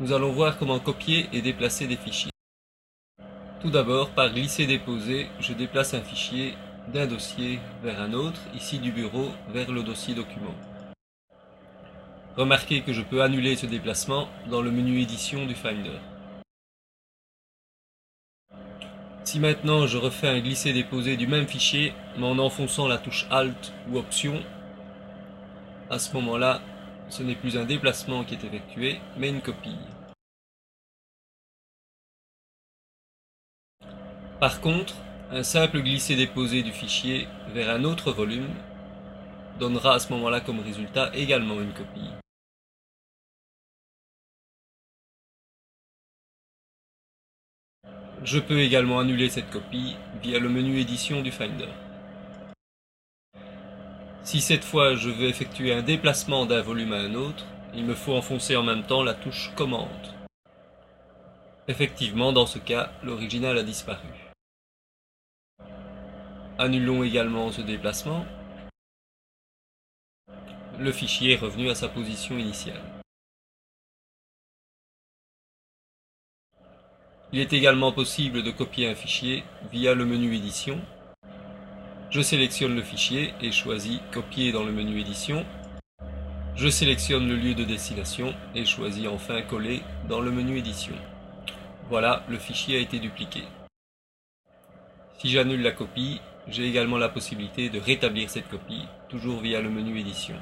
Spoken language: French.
Nous allons voir comment copier et déplacer des fichiers. Tout d'abord, par glisser-déposer, je déplace un fichier d'un dossier vers un autre, ici du bureau vers le dossier document. Remarquez que je peux annuler ce déplacement dans le menu édition du Finder. Si maintenant je refais un glisser-déposer du même fichier, mais en enfonçant la touche Alt ou Option, à ce moment-là, ce n'est plus un déplacement qui est effectué, mais une copie. Par contre, un simple glisser-déposer du fichier vers un autre volume donnera à ce moment-là comme résultat également une copie. Je peux également annuler cette copie via le menu édition du Finder. Si cette fois je veux effectuer un déplacement d'un volume à un autre, il me faut enfoncer en même temps la touche commande. Effectivement, dans ce cas, l'original a disparu. Annulons également ce déplacement. Le fichier est revenu à sa position initiale. Il est également possible de copier un fichier via le menu édition. Je sélectionne le fichier et choisis copier dans le menu édition. Je sélectionne le lieu de destination et choisis enfin coller dans le menu édition. Voilà, le fichier a été dupliqué. Si j'annule la copie, j'ai également la possibilité de rétablir cette copie, toujours via le menu édition.